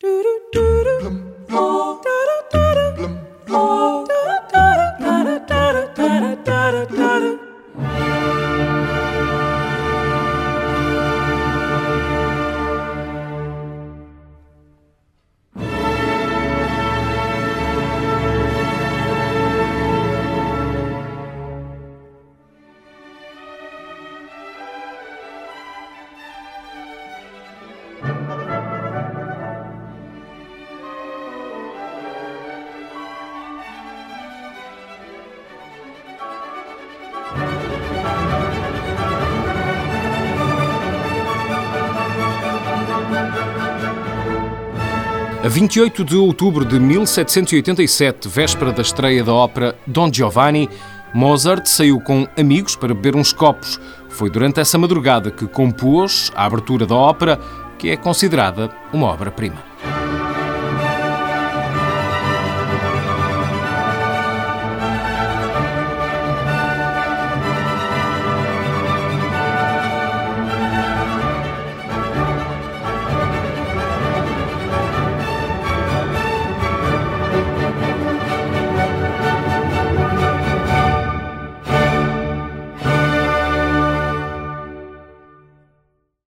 Do do do do. A 28 de outubro de 1787, véspera da estreia da ópera Don Giovanni, Mozart saiu com amigos para beber uns copos. Foi durante essa madrugada que compôs a abertura da ópera, que é considerada uma obra-prima.